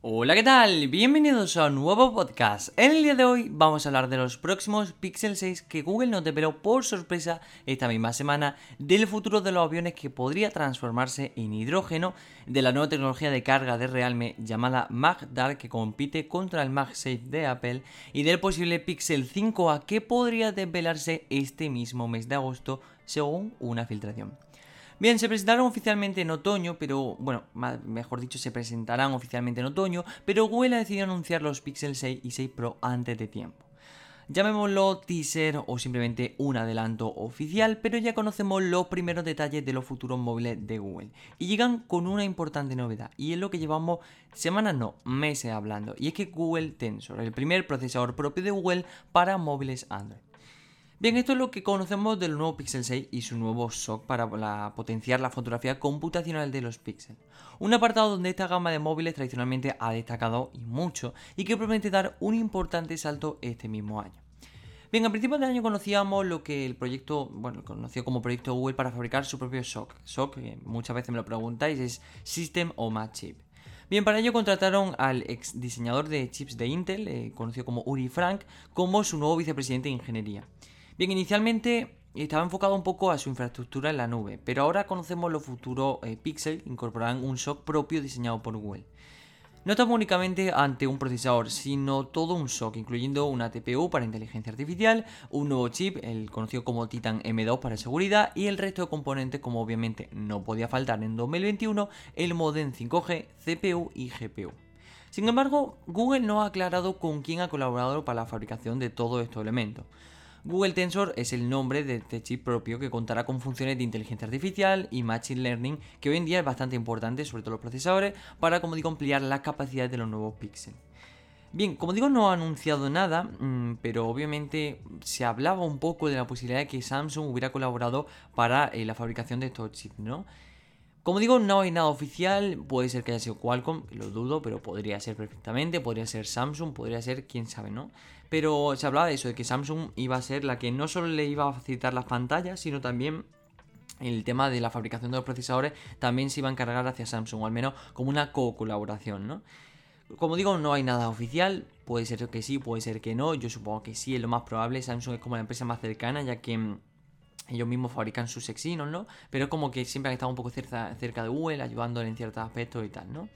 Hola, ¿qué tal? Bienvenidos a un nuevo podcast. En el día de hoy vamos a hablar de los próximos Pixel 6 que Google nos develó por sorpresa esta misma semana, del futuro de los aviones que podría transformarse en hidrógeno, de la nueva tecnología de carga de Realme llamada MagDark que compite contra el MagSafe de Apple y del posible Pixel 5a que podría desvelarse este mismo mes de agosto según una filtración. Bien, se presentaron oficialmente en otoño, pero bueno, mejor dicho, se presentarán oficialmente en otoño, pero Google ha decidido anunciar los Pixel 6 y 6 Pro antes de tiempo. Llamémoslo teaser o simplemente un adelanto oficial, pero ya conocemos los primeros detalles de los futuros móviles de Google. Y llegan con una importante novedad, y es lo que llevamos semanas, no, meses hablando, y es que Google Tensor, el primer procesador propio de Google para móviles Android. Bien, esto es lo que conocemos del nuevo Pixel 6 y su nuevo SOC para potenciar la fotografía computacional de los píxeles. Un apartado donde esta gama de móviles tradicionalmente ha destacado y mucho y que promete dar un importante salto este mismo año. Bien, a principios de año conocíamos lo que el proyecto, bueno, conocido como proyecto Google para fabricar su propio SOC. SOC, que muchas veces me lo preguntáis, es System o Match Chip. Bien, para ello contrataron al ex diseñador de chips de Intel, eh, conocido como Uri Frank, como su nuevo vicepresidente de ingeniería. Bien, inicialmente estaba enfocado un poco a su infraestructura en la nube, pero ahora conocemos los futuros eh, Pixel incorporarán un SOC propio diseñado por Google. No estamos únicamente ante un procesador, sino todo un SOC, incluyendo una TPU para inteligencia artificial, un nuevo chip, el conocido como Titan M2 para seguridad, y el resto de componentes, como obviamente no podía faltar en 2021, el modem 5G, CPU y GPU. Sin embargo, Google no ha aclarado con quién ha colaborado para la fabricación de todos estos elementos. Google Tensor es el nombre de este chip propio que contará con funciones de inteligencia artificial y machine learning que hoy en día es bastante importante, sobre todo los procesadores, para, como digo, ampliar las capacidades de los nuevos Pixel. Bien, como digo, no ha anunciado nada, mm, pero obviamente se hablaba un poco de la posibilidad de que Samsung hubiera colaborado para eh, la fabricación de estos chips, ¿no? Como digo, no hay nada oficial, puede ser que haya sido Qualcomm, lo dudo, pero podría ser perfectamente, podría ser Samsung, podría ser quién sabe, ¿no? Pero se hablaba de eso, de que Samsung iba a ser la que no solo le iba a facilitar las pantallas, sino también el tema de la fabricación de los procesadores también se iba a encargar hacia Samsung, o al menos como una co-colaboración, ¿no? Como digo, no hay nada oficial, puede ser que sí, puede ser que no, yo supongo que sí, es lo más probable, Samsung es como la empresa más cercana, ya que mm, ellos mismos fabrican sus Exynos, ¿no? Pero como que siempre han estado un poco cerca, cerca de Google, ayudándole en ciertos aspectos y tal, ¿no?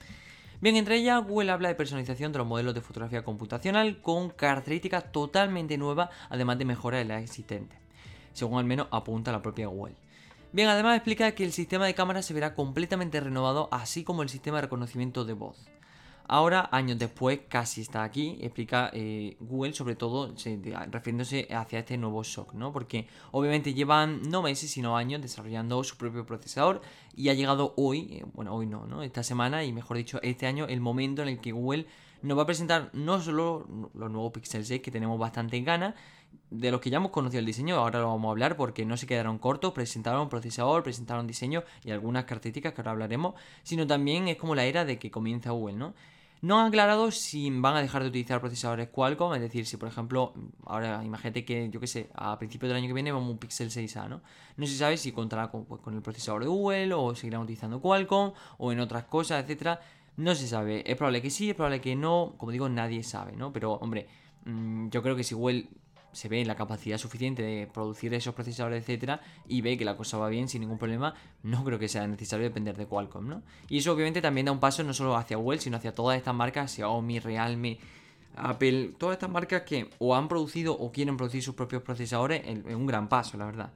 Bien, entre ellas, Google habla de personalización de los modelos de fotografía computacional con características totalmente nuevas, además de mejoras en las existentes, según al menos apunta la propia Google. Bien, además explica que el sistema de cámara se verá completamente renovado, así como el sistema de reconocimiento de voz. Ahora, años después, casi está aquí, explica eh, Google, sobre todo refiriéndose hacia este nuevo shock, ¿no? Porque obviamente llevan no meses, sino años desarrollando su propio procesador y ha llegado hoy, eh, bueno, hoy no, ¿no? Esta semana y mejor dicho, este año, el momento en el que Google nos va a presentar no solo los nuevos Pixel 6 que tenemos bastante en gana, de los que ya hemos conocido el diseño, ahora lo vamos a hablar porque no se quedaron cortos, presentaron procesador, presentaron diseño y algunas características que ahora hablaremos, sino también es como la era de que comienza Google, ¿no? No han aclarado si van a dejar de utilizar procesadores Qualcomm, es decir, si por ejemplo, ahora imagínate que, yo que sé, a principios del año que viene vamos un Pixel 6A, ¿no? No se sabe si contará con, pues, con el procesador de Google o seguirán utilizando Qualcomm o en otras cosas, etcétera. No se sabe. Es probable que sí, es probable que no. Como digo, nadie sabe, ¿no? Pero, hombre, mm, yo creo que si Google se ve la capacidad suficiente de producir esos procesadores, etcétera, y ve que la cosa va bien sin ningún problema, no creo que sea necesario depender de Qualcomm, ¿no? Y eso obviamente también da un paso no solo hacia Google, sino hacia todas estas marcas, Xiaomi, Realme, Apple, todas estas marcas que o han producido o quieren producir sus propios procesadores, en un gran paso, la verdad.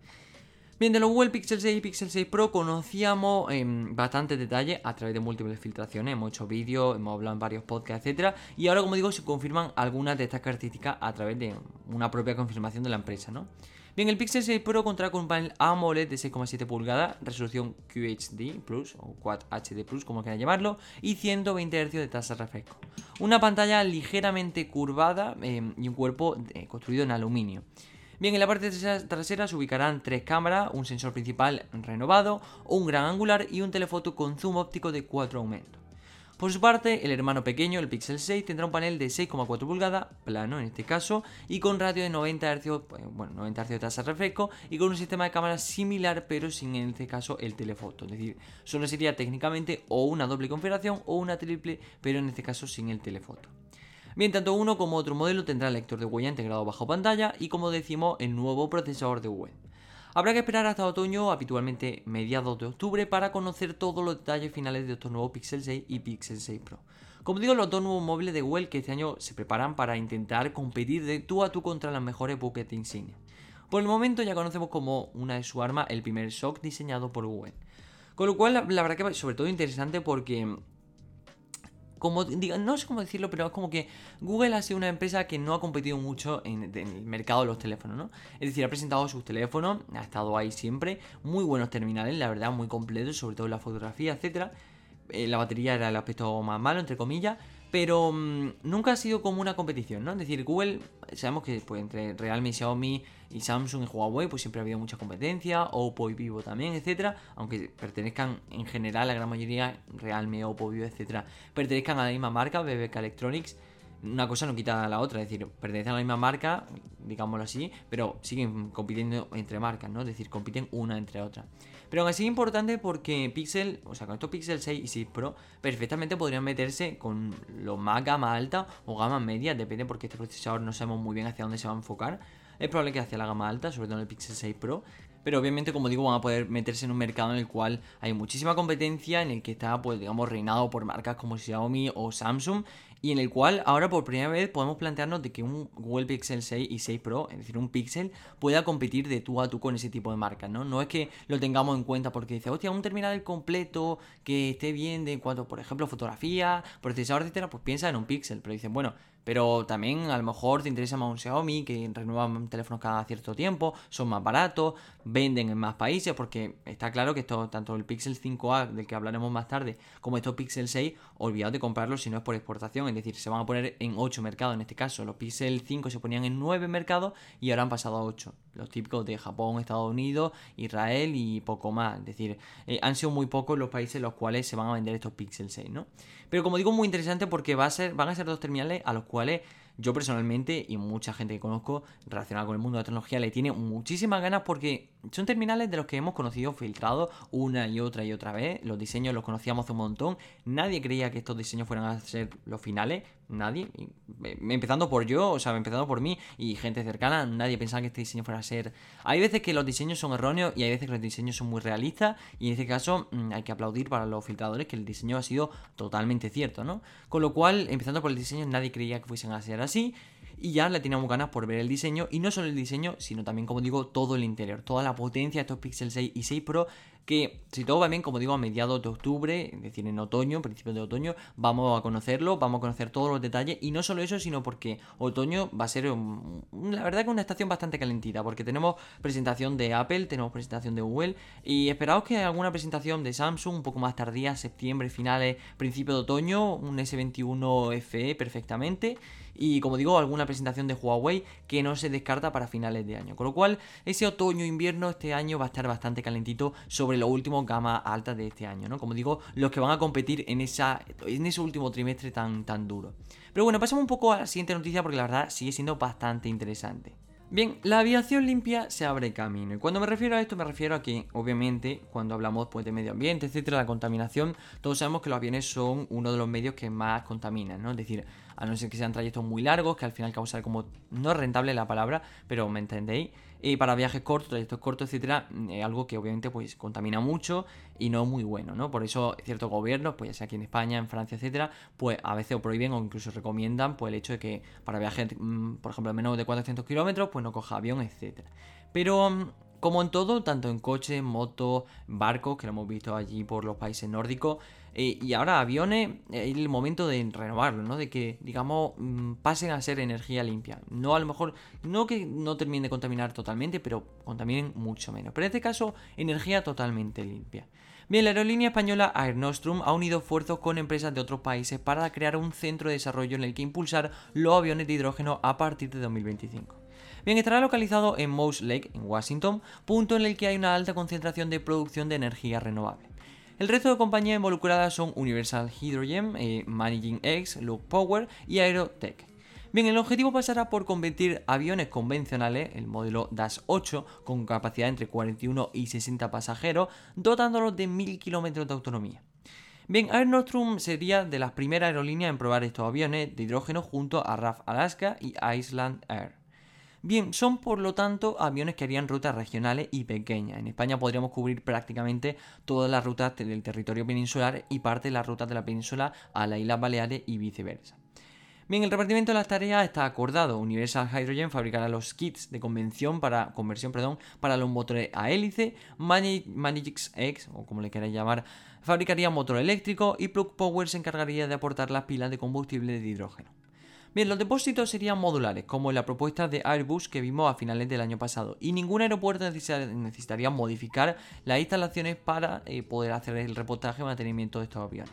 Bien, de los Google Pixel 6 y Pixel 6 Pro conocíamos en bastante detalle a través de múltiples filtraciones, hemos hecho vídeos, hemos hablado en varios podcasts, etc. Y ahora, como digo, se confirman algunas de estas características a través de una propia confirmación de la empresa, ¿no? Bien, el Pixel 6 Pro contará con un panel AMOLED de 6,7 pulgadas, resolución QHD Plus o Quad HD Plus, como quieran llamarlo, y 120 Hz de tasa de refresco. Una pantalla ligeramente curvada eh, y un cuerpo eh, construido en aluminio. Bien, en la parte trasera se ubicarán tres cámaras, un sensor principal renovado, un gran angular y un telefoto con zoom óptico de 4 aumentos. Por su parte, el hermano pequeño, el Pixel 6, tendrá un panel de 6,4 pulgadas, plano en este caso, y con radio de 90 Hz, pues, bueno, 90 Hz de tasa de refresco, y con un sistema de cámara similar, pero sin en este caso el telefoto. Es decir, solo sería técnicamente o una doble configuración o una triple, pero en este caso sin el telefoto. Bien, tanto uno como otro modelo tendrá lector de huella integrado bajo pantalla y como decimos el nuevo procesador de Google. Habrá que esperar hasta otoño, habitualmente mediados de octubre, para conocer todos los detalles finales de estos nuevos Pixel 6 y Pixel 6 Pro. Como digo, los dos nuevos móviles de Google que este año se preparan para intentar competir de tú a tú contra las mejores buques de insignia. Por el momento ya conocemos como una de su arma el primer shock diseñado por Google. Con lo cual, la verdad que sobre todo interesante porque como no sé cómo decirlo, pero es como que Google ha sido una empresa que no ha competido mucho en, el mercado de los teléfonos, ¿no? Es decir, ha presentado sus teléfonos, ha estado ahí siempre, muy buenos terminales, la verdad, muy completos, sobre todo la fotografía, etcétera. Eh, la batería era el aspecto más malo, entre comillas, pero mm, nunca ha sido como una competición, ¿no? Es decir, Google, sabemos que pues, entre Realme, Xiaomi y Samsung y Huawei, pues siempre ha habido mucha competencia, Oppo y Vivo también, etcétera, aunque pertenezcan en general, la gran mayoría, Realme, Oppo, Vivo, etcétera, pertenezcan a la misma marca, BBK Electronics, una cosa no quita a la otra, es decir, pertenecen a la misma marca, digámoslo así, pero siguen compitiendo entre marcas, ¿no? Es decir, compiten una entre otra. Pero aún así es importante porque Pixel, o sea, con estos Pixel 6 y 6 Pro, perfectamente podrían meterse con los más gama alta o gama media, depende porque este procesador no sabemos muy bien hacia dónde se va a enfocar. Es probable que hacia la gama alta, sobre todo en el Pixel 6 Pro. Pero obviamente, como digo, van a poder meterse en un mercado en el cual hay muchísima competencia, en el que está, pues, digamos, reinado por marcas como Xiaomi o Samsung y en el cual ahora por primera vez podemos plantearnos de que un Google Pixel 6 y 6 Pro, es decir, un Pixel, pueda competir de tú a tú con ese tipo de marcas, ¿no? No es que lo tengamos en cuenta porque dice, hostia, un terminal completo que esté bien de en cuanto, por ejemplo, fotografía, procesador, etcétera, pues piensa en un Pixel, pero dicen, bueno, pero también a lo mejor te interesa más un Xiaomi que renuevan teléfonos cada cierto tiempo, son más baratos, venden en más países, porque está claro que esto, tanto el Pixel 5A, del que hablaremos más tarde, como estos Pixel 6, olvidad de comprarlos si no es por exportación, es decir, se van a poner en 8 mercados en este caso. Los Pixel 5 se ponían en 9 mercados y ahora han pasado a 8. Los típicos de Japón, Estados Unidos, Israel y poco más. Es decir, eh, han sido muy pocos los países en los cuales se van a vender estos Pixel 6, ¿no? Pero como digo, muy interesante porque va a ser, van a ser dos terminales a los cuales yo personalmente y mucha gente que conozco relacionada con el mundo de la tecnología le tiene muchísimas ganas porque son terminales de los que hemos conocido filtrados una y otra y otra vez. Los diseños los conocíamos un montón. Nadie creía que estos diseños fueran a ser los finales. Nadie. Empezando por yo, o sea, empezando por mí y gente cercana, nadie pensaba que este diseño fuera a ser. Hay veces que los diseños son erróneos y hay veces que los diseños son muy realistas. Y en este caso mm, hay que aplaudir para los filtradores que el diseño ha sido totalmente cierto, ¿no? Con lo cual, empezando por el diseño, nadie creía que fuesen a ser así y ya le teníamos ganas por ver el diseño y no solo el diseño, sino también como digo todo el interior, toda la potencia de estos Pixel 6 y 6 Pro que si todo va bien, como digo, a mediados de octubre, es decir, en otoño, principios de otoño, vamos a conocerlo, vamos a conocer todos los detalles y no solo eso, sino porque otoño va a ser, la verdad que una estación bastante calentita, porque tenemos presentación de Apple, tenemos presentación de Google y esperaos que alguna presentación de Samsung un poco más tardía, septiembre, finales, principio de otoño, un S21 FE perfectamente y como digo, alguna presentación de Huawei que no se descarta para finales de año. Con lo cual, ese otoño-invierno este año va a estar bastante calentito sobre los últimos gama alta de este año, ¿no? Como digo, los que van a competir en, esa, en ese último trimestre tan, tan duro. Pero bueno, pasemos un poco a la siguiente noticia porque la verdad sigue siendo bastante interesante. Bien, la aviación limpia se abre camino. Y cuando me refiero a esto, me refiero a que, obviamente, cuando hablamos pues, de medio ambiente, etcétera, la contaminación, todos sabemos que los aviones son uno de los medios que más contaminan, ¿no? Es decir, a no ser que sean trayectos muy largos, que al final causa como. No es rentable la palabra, pero me entendéis. Y para viajes cortos, trayectos cortos, etcétera, es algo que obviamente pues contamina mucho y no es muy bueno, ¿no? Por eso ciertos gobiernos, pues ya sea aquí en España, en Francia, etcétera, pues a veces prohíben o incluso recomiendan pues el hecho de que para viajes, mm, por ejemplo, menos de 400 kilómetros, pues no coja avión, etcétera. Pero mm, como en todo, tanto en coches, motos, barcos, que lo hemos visto allí por los países nórdicos, eh, y ahora aviones, eh, es el momento de renovarlo, ¿no? De que, digamos, mm, pasen a ser energía limpia. No a lo mejor, no que no terminen de contaminar totalmente, pero contaminen mucho menos. Pero en este caso, energía totalmente limpia. Bien, la aerolínea española Air Nostrum ha unido esfuerzos con empresas de otros países para crear un centro de desarrollo en el que impulsar los aviones de hidrógeno a partir de 2025. Bien, estará localizado en Moose Lake, en Washington, punto en el que hay una alta concentración de producción de energía renovable. El resto de compañías involucradas son Universal Hydrogen, eh, Managing X, Look Power y Aerotech. Bien, el objetivo pasará por convertir aviones convencionales, el modelo DAS 8, con capacidad entre 41 y 60 pasajeros, dotándolos de 1000 kilómetros de autonomía. Bien, Air Nostrum sería de las primeras aerolíneas en probar estos aviones de hidrógeno junto a RAF Alaska y Iceland Air. Bien, son por lo tanto aviones que harían rutas regionales y pequeñas. En España podríamos cubrir prácticamente todas las rutas del territorio peninsular y parte de las rutas de la península a las Islas Baleares y viceversa. Bien, el repartimiento de las tareas está acordado. Universal Hydrogen fabricará los kits de convención para, conversión para los motores a hélice. Managix X, o como le queráis llamar, fabricaría motor eléctrico y Plug Power se encargaría de aportar las pilas de combustible de hidrógeno. Bien, los depósitos serían modulares, como en la propuesta de Airbus que vimos a finales del año pasado, y ningún aeropuerto necesitaría modificar las instalaciones para eh, poder hacer el reportaje y mantenimiento de estos aviones.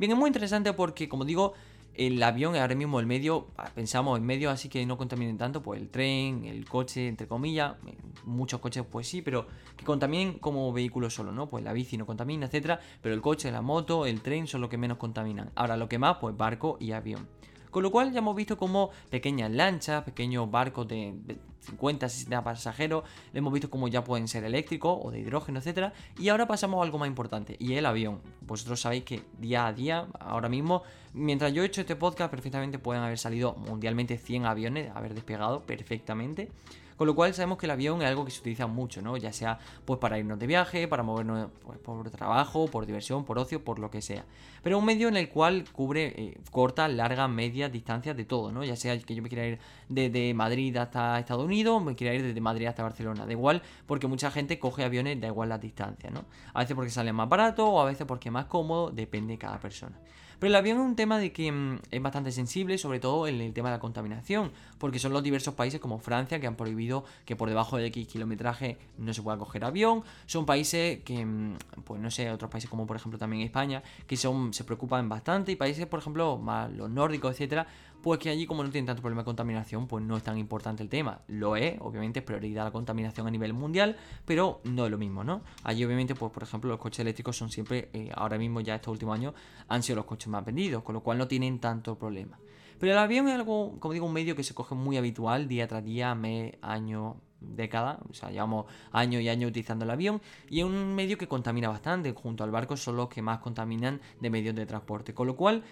Bien, es muy interesante porque, como digo, el avión ahora mismo el medio, ah, pensamos en medio así que no contaminen tanto, pues el tren, el coche, entre comillas, eh, muchos coches pues sí, pero que contaminen como vehículo solo, ¿no? Pues la bici no contamina, etcétera, pero el coche, la moto, el tren son los que menos contaminan. Ahora lo que más, pues barco y avión. Con lo cual ya hemos visto como pequeñas lanchas, pequeños barcos de 50, 60 pasajeros, hemos visto como ya pueden ser eléctricos o de hidrógeno, etcétera. Y ahora pasamos a algo más importante, y el avión. Vosotros sabéis que día a día, ahora mismo, mientras yo he hecho este podcast, perfectamente pueden haber salido mundialmente 100 aviones, haber despegado perfectamente. Con lo cual sabemos que el avión es algo que se utiliza mucho, ¿no? Ya sea pues para irnos de viaje, para movernos pues, por trabajo, por diversión, por ocio, por lo que sea. Pero un medio en el cual cubre eh, cortas, largas, medias distancias de todo, ¿no? Ya sea que yo me quiera ir desde Madrid hasta Estados Unidos, me quiera ir desde Madrid hasta Barcelona. Da igual, porque mucha gente coge aviones, da igual las distancias, ¿no? A veces porque sale más barato o a veces porque es más cómodo, depende de cada persona. Pero el avión es un tema de que mm, es bastante sensible, sobre todo en el tema de la contaminación, porque son los diversos países como Francia que han prohibido que por debajo de X kilometraje no se pueda coger avión. Son países que, mm, pues no sé, otros países como por ejemplo también España, que son, se preocupan bastante, y países, por ejemplo, más los nórdicos, etcétera, pues que allí como no tienen tanto problema de contaminación, pues no es tan importante el tema. Lo es, obviamente es prioridad la contaminación a nivel mundial, pero no es lo mismo, ¿no? Allí obviamente, pues por ejemplo, los coches eléctricos son siempre, eh, ahora mismo ya estos últimos años, han sido los coches más vendidos, con lo cual no tienen tanto problema. Pero el avión es algo, como digo, un medio que se coge muy habitual día tras día, mes, año, década, o sea, llevamos años y años utilizando el avión y es un medio que contamina bastante, junto al barco son los que más contaminan de medios de transporte, con lo cual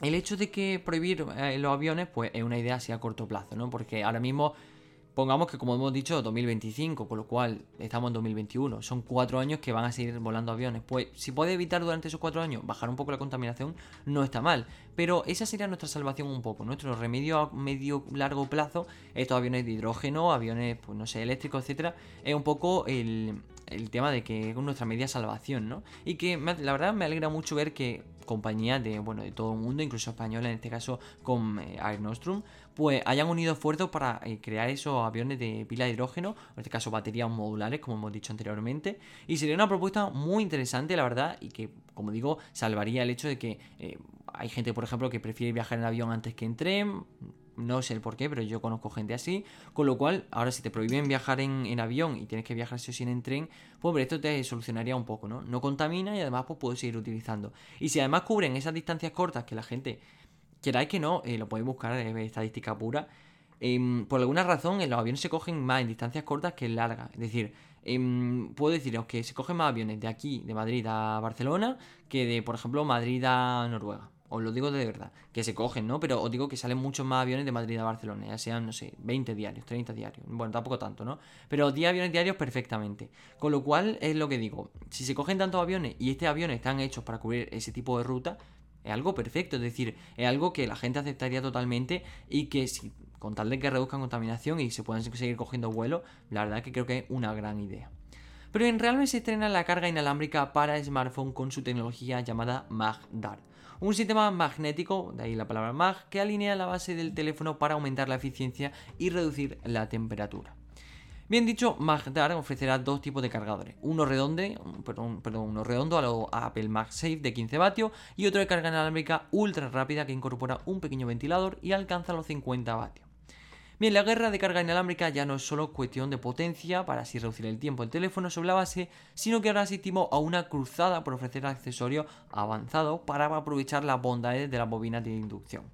el hecho de que prohibir eh, los aviones, pues es una idea así a corto plazo, ¿no? Porque ahora mismo, pongamos que como hemos dicho, 2025, con lo cual estamos en 2021, son cuatro años que van a seguir volando aviones. Pues si puede evitar durante esos cuatro años bajar un poco la contaminación, no está mal. Pero esa sería nuestra salvación un poco, nuestro remedio a medio largo plazo, estos aviones de hidrógeno, aviones, pues no sé, eléctricos, etcétera, es un poco el, el tema de que es nuestra media salvación, ¿no? Y que la verdad me alegra mucho ver que compañías de, bueno, de todo el mundo, incluso españoles en este caso con eh, Air Nostrum, pues hayan unido esfuerzos para eh, crear esos aviones de pila de hidrógeno, en este caso baterías modulares, como hemos dicho anteriormente, y sería una propuesta muy interesante, la verdad, y que, como digo, salvaría el hecho de que eh, hay gente, por ejemplo, que prefiere viajar en avión antes que en tren, no sé el por qué, pero yo conozco gente así. Con lo cual, ahora si te prohíben viajar en, avión y tienes que viajar si o sí en tren, pues esto te solucionaría un poco, ¿no? No contamina y además pues puedes seguir utilizando. Y si además cubren esas distancias cortas que la gente, queráis que no, eh, lo podéis buscar en estadística pura. Em, por alguna razón, los aviones se cogen más en distancias cortas que en largas. Es decir, em, puedo deciros que se cogen más aviones de aquí, de Madrid a Barcelona, que de, por ejemplo, Madrid a Noruega. Os lo digo de verdad, que se cogen, ¿no? Pero os digo que salen muchos más aviones de Madrid a Barcelona, ya sean, no sé, 20 diarios, 30 diarios. Bueno, tampoco tanto, ¿no? Pero 10 aviones diarios perfectamente. Con lo cual, es lo que digo, si se cogen tantos aviones y estos aviones están hechos para cubrir ese tipo de ruta, es algo perfecto, es decir, es algo que la gente aceptaría totalmente y que si con tal de que reduzcan contaminación y se puedan seguir cogiendo vuelo, la verdad que creo que es una gran idea. Pero en realidad se estrena la carga inalámbrica para smartphone con su tecnología llamada MagDart un sistema magnético, de ahí la palabra mag, que alinea la base del teléfono para aumentar la eficiencia y reducir la temperatura. Bien dicho, MagDar ofrecerá dos tipos de cargadores, uno redondo, perdón, uno redondo a lo Apple MagSafe de 15 vatios y otro de carga inalámbrica ultra rápida que incorpora un pequeño ventilador y alcanza los 50 vatios. Bien, la guerra de carga inalámbrica ya no es solo cuestión de potencia para así reducir el tiempo del teléfono sobre la base, sino que ahora asistimos a una cruzada por ofrecer accesorios avanzados para aprovechar las bondades de las bobinas de inducción.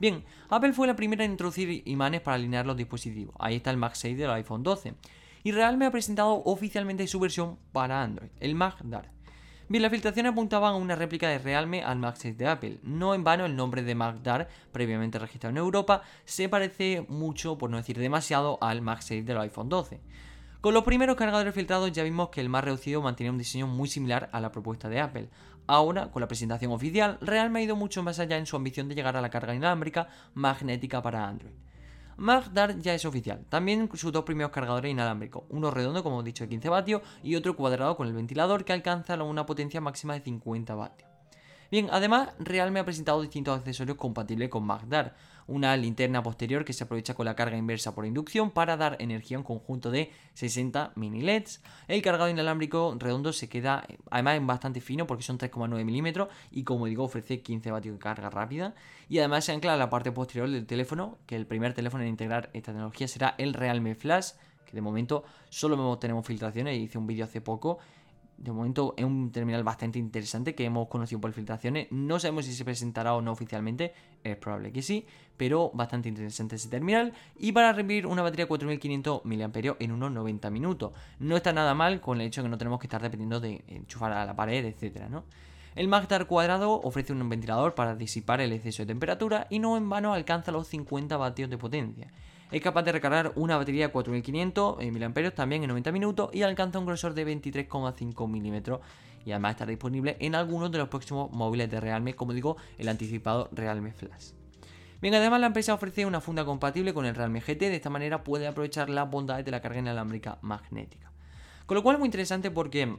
Bien, Apple fue la primera en introducir imanes para alinear los dispositivos. Ahí está el MagSafe del iPhone 12. Y Realme ha presentado oficialmente su versión para Android, el MagDart. Bien, las filtraciones apuntaban a una réplica de Realme al MagSafe de Apple. No en vano el nombre de MagDart, previamente registrado en Europa, se parece mucho, por no decir demasiado, al MagSafe del iPhone 12. Con los primeros cargadores filtrados ya vimos que el más reducido mantenía un diseño muy similar a la propuesta de Apple. Ahora, con la presentación oficial, Realme ha ido mucho más allá en su ambición de llegar a la carga inalámbrica magnética para Android. MagDart ya es oficial. También sus dos primeros cargadores inalámbricos, uno redondo como he dicho de 15 vatios y otro cuadrado con el ventilador que alcanza una potencia máxima de 50 vatios. Bien, además Realme ha presentado distintos accesorios compatibles con MagDart. Una linterna posterior que se aprovecha con la carga inversa por inducción para dar energía a un conjunto de 60 mini LEDs. El cargado inalámbrico redondo se queda además bastante fino porque son 3,9 milímetros y como digo ofrece 15 vatios de carga rápida. Y además se ancla a la parte posterior del teléfono, que el primer teléfono en integrar esta tecnología será el Realme Flash, que de momento solo tenemos filtraciones, hice un vídeo hace poco de momento es un terminal bastante interesante que hemos conocido por filtraciones. No sabemos si se presentará o no oficialmente, es probable que sí, pero bastante interesante ese terminal. Y para revivir una batería de 4500 mAh en unos 90 minutos. No está nada mal con el hecho de que no tenemos que estar dependiendo de enchufar a la pared, etcétera, ¿no? El Magdar cuadrado ofrece un ventilador para disipar el exceso de temperatura y no en vano alcanza los 50 vatios de potencia. Es capaz de recargar una batería de 4500 mAh también en 90 minutos y alcanza un grosor de 23,5 milímetros y además estará disponible en algunos de los próximos móviles de Realme, como digo, el anticipado Realme Flash. Bien, además la empresa ofrece una funda compatible con el Realme GT, de esta manera puede aprovechar las bondades de la carga inalámbrica magnética. Con lo cual es muy interesante porque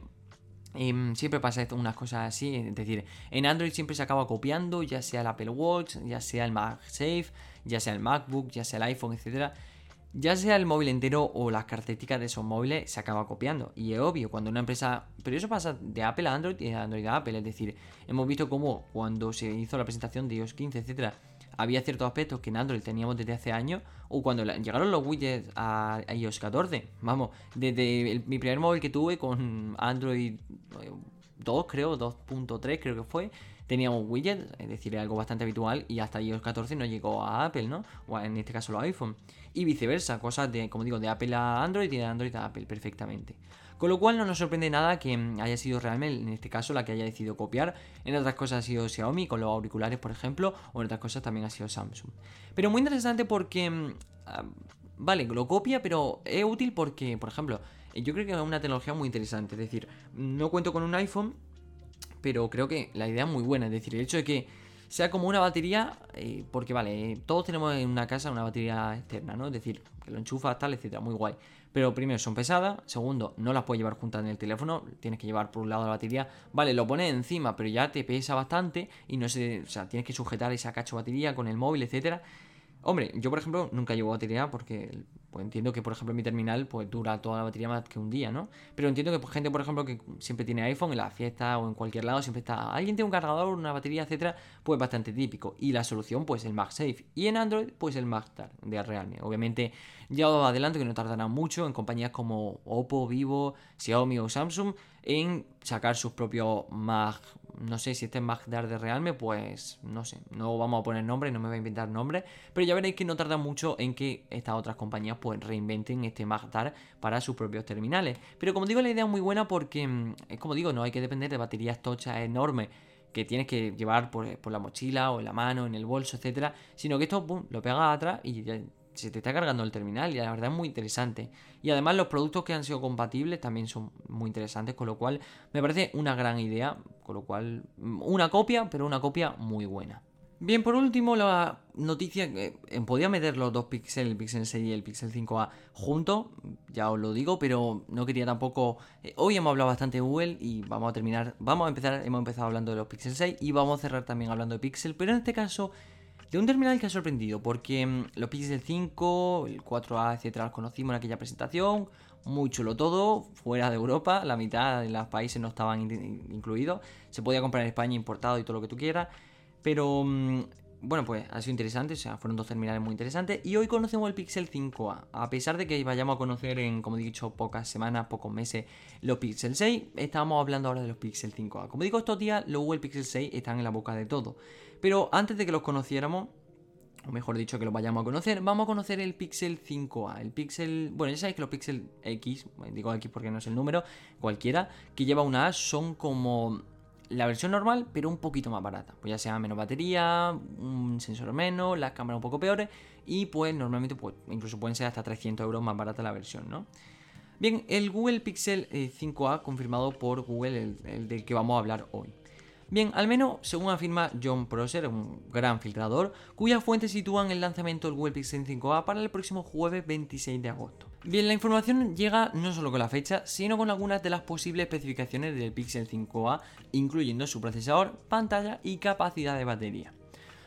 em, siempre pasa unas cosas así, es decir, en Android siempre se acaba copiando, ya sea el Apple Watch, ya sea el MagSafe, ya sea el MacBook, ya sea el iPhone, etcétera, ya sea el móvil entero o las características de esos móviles se acaba copiando. Y es obvio, cuando una empresa. Pero eso pasa de Apple a Android y de Android a Apple. Es decir, hemos visto cómo cuando se hizo la presentación de iOS 15, etcétera, había ciertos aspectos que en Android teníamos desde hace años. O cuando llegaron los widgets a iOS 14. Vamos, desde mi primer móvil que tuve con Android 2, creo, 2.3, creo que fue teníamos widgets, es decir, algo bastante habitual, y hasta iOS 14 no llegó a Apple, ¿no? O en este caso los iPhone. Y viceversa, cosas de, como digo, de Apple a Android y de Android a Apple perfectamente. Con lo cual no nos sorprende nada que haya sido realmente, en este caso, la que haya decidido copiar. En otras cosas ha sido Xiaomi, con los auriculares, por ejemplo, o en otras cosas también ha sido Samsung. Pero muy interesante porque, ah, vale, lo copia, pero es útil porque, por ejemplo, yo creo que es una tecnología muy interesante. Es decir, no cuento con un iPhone, pero creo que la idea es muy buena. Es decir, el hecho de que sea como una batería, eh, porque vale, todos tenemos en una casa una batería externa, ¿no? Es decir, que lo enchufas, tal, etcétera, muy guay. Pero primero, son pesadas. Segundo, no las puedes llevar juntas en el teléfono. Tienes que llevar por un lado la batería. Vale, lo pones encima, pero ya te pesa bastante. Y no sé, o sea, tienes que sujetar esa cacho batería con el móvil, etcétera. Hombre, yo por ejemplo nunca llevo batería porque pues, entiendo que por ejemplo mi terminal pues dura toda la batería más que un día, ¿no? Pero entiendo que pues, gente por ejemplo que siempre tiene iPhone en la fiesta o en cualquier lado siempre está alguien tiene un cargador, una batería, etcétera, pues bastante típico y la solución pues el MagSafe y en Android pues el MagStar de Realme. Obviamente ya os adelanto que no tardará mucho en compañías como Oppo, Vivo, Xiaomi o Samsung en sacar sus propios Mag no sé si este es Magdar de Realme, pues no sé, no vamos a poner nombre, no me voy a inventar nombre, pero ya veréis que no tarda mucho en que estas otras compañías pues reinventen este Magdar para sus propios terminales. Pero como digo, la idea es muy buena porque mm, es como digo, no hay que depender de baterías tochas enormes que tienes que llevar por, la mochila o en la mano, en el bolso, etcétera, sino que esto lo pegas atrás y ya se te está cargando el terminal y la verdad es muy interesante. Y además los productos que han sido compatibles también son muy interesantes, con lo cual me parece una gran idea, con lo cual mm, una copia, pero una copia muy buena. Bien, por último, la noticia que eh, podía meter los dos Pixel, el Pixel 6 y el Pixel 5A juntos, ya os lo digo, pero no quería tampoco. Eh, hoy hemos hablado bastante de Google y vamos a terminar. Vamos a empezar, hemos empezado hablando de los Pixel 6 y vamos a cerrar también hablando de Pixel, pero en este caso de un terminal que ha sorprendido, porque mm, los Pixel 5, el 4A, etcétera, los conocimos en aquella presentación, muy chulo todo, fuera de Europa, la mitad de los países no estaban incluidos, se podía comprar en España importado y todo lo que tú quieras, pero mm, bueno, pues ha sido interesante, o sea, fueron dos terminales muy interesantes. Y hoy conocemos el Pixel 5a. A pesar de que vayamos a conocer en, como he dicho, pocas semanas, pocos meses, los Pixel 6, estamos hablando ahora de los Pixel 5a. Como digo, estos días los Google Pixel 6 están en la boca de todo. Pero antes de que los conociéramos, o mejor dicho, que los vayamos a conocer, vamos a conocer el Pixel 5a. El Pixel, bueno, ya sabéis que los Pixel X, digo X porque no es el número, cualquiera, que lleva una A son como la versión normal, pero un poquito más barata. Pues ya sea menos batería, un sensor menos, las cámaras un poco peores y pues normalmente pues, incluso pueden ser hasta 300 euros más barata la versión, ¿no? Bien, el Google Pixel 5a eh, confirmado por Google, el, el del que vamos a hablar hoy. Bien, al menos según afirma John Prosser, un gran filtrador, cuyas fuentes sitúan el lanzamiento del Google Pixel 5a para el próximo jueves 26 de agosto. Bien, la información llega no solo con la fecha, sino con algunas de las posibles especificaciones del Pixel 5a, incluyendo su procesador, pantalla y capacidad de batería.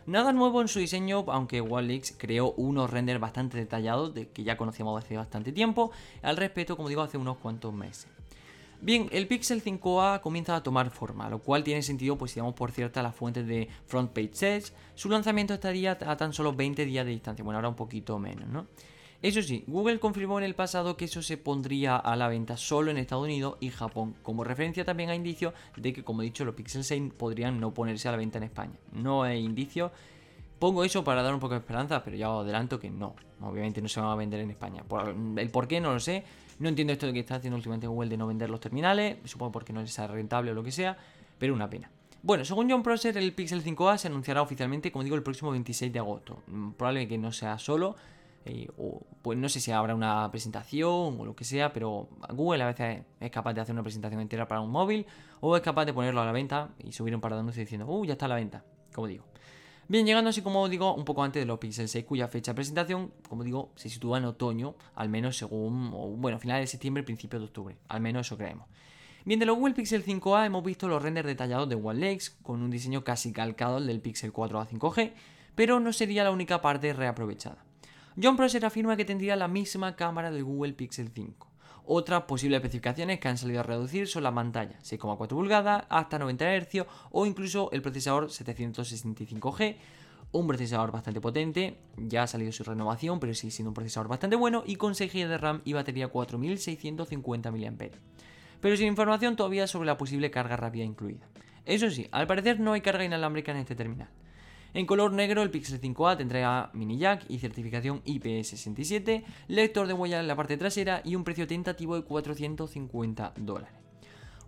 Nada nuevo en su diseño, aunque Wallix creó unos renders bastante detallados de que ya conocíamos hace bastante tiempo, al respecto, como digo, hace unos cuantos meses. Bien, el Pixel 5a comienza a tomar forma, lo cual tiene sentido pues si por cierta las fuentes de Front Page Search, su lanzamiento estaría a tan solo 20 días de distancia, bueno ahora un poquito menos, ¿no? Eso sí, Google confirmó en el pasado que eso se pondría a la venta solo en Estados Unidos y Japón, como referencia también a indicio de que, como he dicho, los Pixel 6 podrían no ponerse a la venta en España. No hay indicio. Pongo eso para dar un poco de esperanza, pero ya adelanto que no. Obviamente no se van a vender en España. el por qué no lo sé, no entiendo esto de que está haciendo últimamente Google de no vender los terminales, supongo porque no es rentable o lo que sea, pero una pena. Bueno, según John Prosser, el Pixel 5a se anunciará oficialmente, como digo, el próximo 26 de agosto. Mm, probablemente que no sea solo, eh, o pues no sé si habrá una presentación o lo que sea, pero Google a veces es capaz de hacer una presentación entera para un móvil, o es capaz de ponerlo a la venta y subir un par de anuncios diciendo, uh, ya está a la venta, como digo. Bien, llegando así como digo, un poco antes de los Pixel 6, cuya fecha de presentación, como digo, se sitúa en otoño, al menos según, bueno, finales de septiembre, principios de octubre, al menos eso creemos. Bien, de los Google Pixel 5a hemos visto los renders detallados de One con un diseño casi calcado al del Pixel 4a 5G, pero no sería la única parte reaprovechada. John Prosser afirma que tendría la misma cámara del Google Pixel 5. Otras posibles especificaciones que han salido a reducir son la pantalla, 6,4 pulgadas, hasta 90 Hz o incluso el procesador 765G, un procesador bastante potente, ya ha salido su renovación, pero sigue siendo un procesador bastante bueno y con 6 GB de RAM y batería 4650 mAh. Pero sin información todavía sobre la posible carga rápida incluida. Eso sí, al parecer no hay carga inalámbrica en este terminal. En color negro, el Pixel 5a tendrá mini jack y certificación IP67, lector de huella en la parte trasera y un precio tentativo de 450 dólares.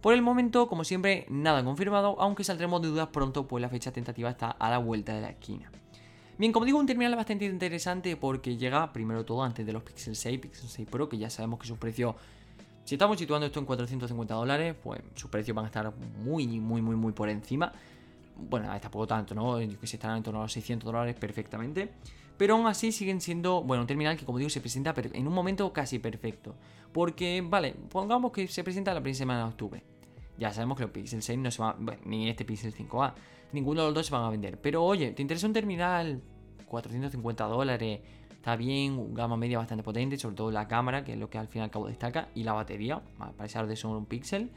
Por el momento, como siempre, nada confirmado, aunque saldremos de dudas pronto, pues la fecha tentativa está a la vuelta de la esquina. Bien, como digo, un terminal bastante interesante porque llega primero todo antes de los Pixel 6, Pixel 6 Pro, que ya sabemos que sus precios, si estamos situando esto en 450 dólares, pues sus precios van a estar muy, muy, muy, muy por encima bueno, tampoco tanto, ¿no? Que se están en torno a los 600 dólares perfectamente. Pero aún así siguen siendo, bueno, un terminal que como digo se presenta en un momento casi perfecto. Porque, vale, pongamos que se presenta la primera semana de octubre. Ya sabemos que los Pixel 6 no se van, bueno, ni este Pixel 5a, ninguno de los dos se van a vender. Pero oye, ¿te interesa un terminal? 450 dólares, está bien, gama media bastante potente, sobre todo la cámara, que es lo que al fin y al cabo destaca, y la batería, a pesar de ser un pixel.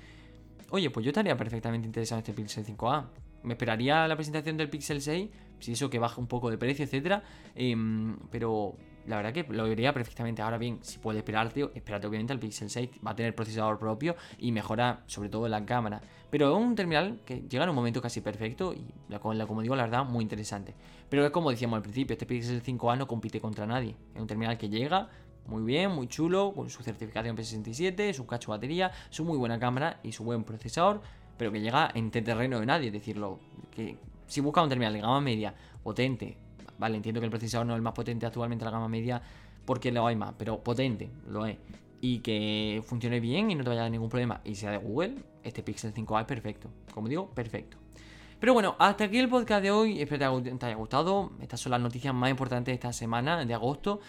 Oye, pues yo estaría perfectamente interesado en este Pixel 5a me esperaría la presentación del Pixel 6, si eso que baja un poco de precio, etcétera. Em, pero la verdad que lo vería perfectamente. Ahora bien, si puedes esperarte, espérate obviamente al Pixel 6, va a tener procesador propio y mejora sobre todo la cámara. Pero es un terminal que llega en un momento casi perfecto y la, como digo, la verdad, muy interesante. Pero es como decíamos al principio, este Pixel 5a no compite contra nadie. Es un terminal que llega muy bien, muy chulo, con su certificación P67, su cacho batería, su muy buena cámara y su buen procesador pero que llega en terreno de nadie. Es decirlo, que si busca un terminal de gama media potente, vale, entiendo que el procesador no es el más potente actualmente en la gama media porque lo hay más, pero potente lo es. Y que funcione bien y no te vaya a dar ningún problema y sea de Google, este Pixel 5a es perfecto. Como digo, perfecto. Pero bueno, hasta aquí el podcast de hoy. Espero que te haya gustado. Estas son las noticias más importantes de esta semana, de agosto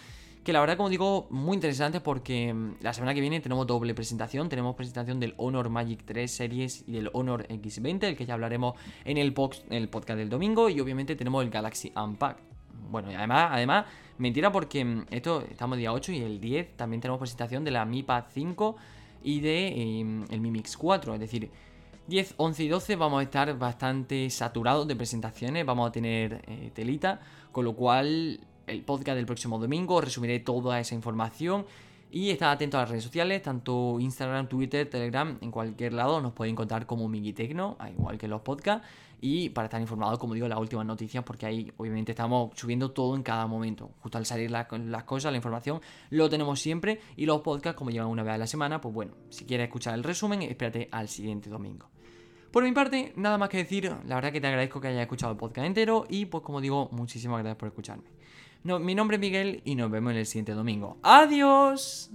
que la verdad, como digo, muy interesante porque mm, la semana que viene tenemos doble presentación. Tenemos presentación del Honor Magic 3 Series y del Honor X20, el que ya hablaremos en el, el podcast del domingo. Y obviamente tenemos el Galaxy Unpacked. Bueno, y además, además, mentira porque mm, esto estamos día 8 y el 10 también tenemos presentación de la Mi Pad 5 y de em, el Mi Mix 4. Es decir, 10, 11 y 12 vamos a estar bastante saturados de presentaciones, vamos a tener eh, telita, con lo cual el podcast del próximo domingo resumiré toda esa información y estad atentos a las redes sociales, tanto Instagram, Twitter, Telegram, en cualquier lado nos pueden encontrar como Tecno, igual que los podcasts. Y para estar informados, como digo, las últimas noticias, porque ahí obviamente estamos subiendo todo en cada momento. Justo al salir las cosas, la información, lo tenemos siempre. Y los podcasts, como llevan una vez a la semana, pues bueno, si quieres escuchar el resumen, espérate al siguiente domingo. Por mi parte, nada más que decir, la verdad que te agradezco que hayas escuchado el podcast entero y pues como digo, muchísimas gracias por escucharme. No, mi nombre es Miguel y nos vemos en el siguiente domingo. ¡Adiós!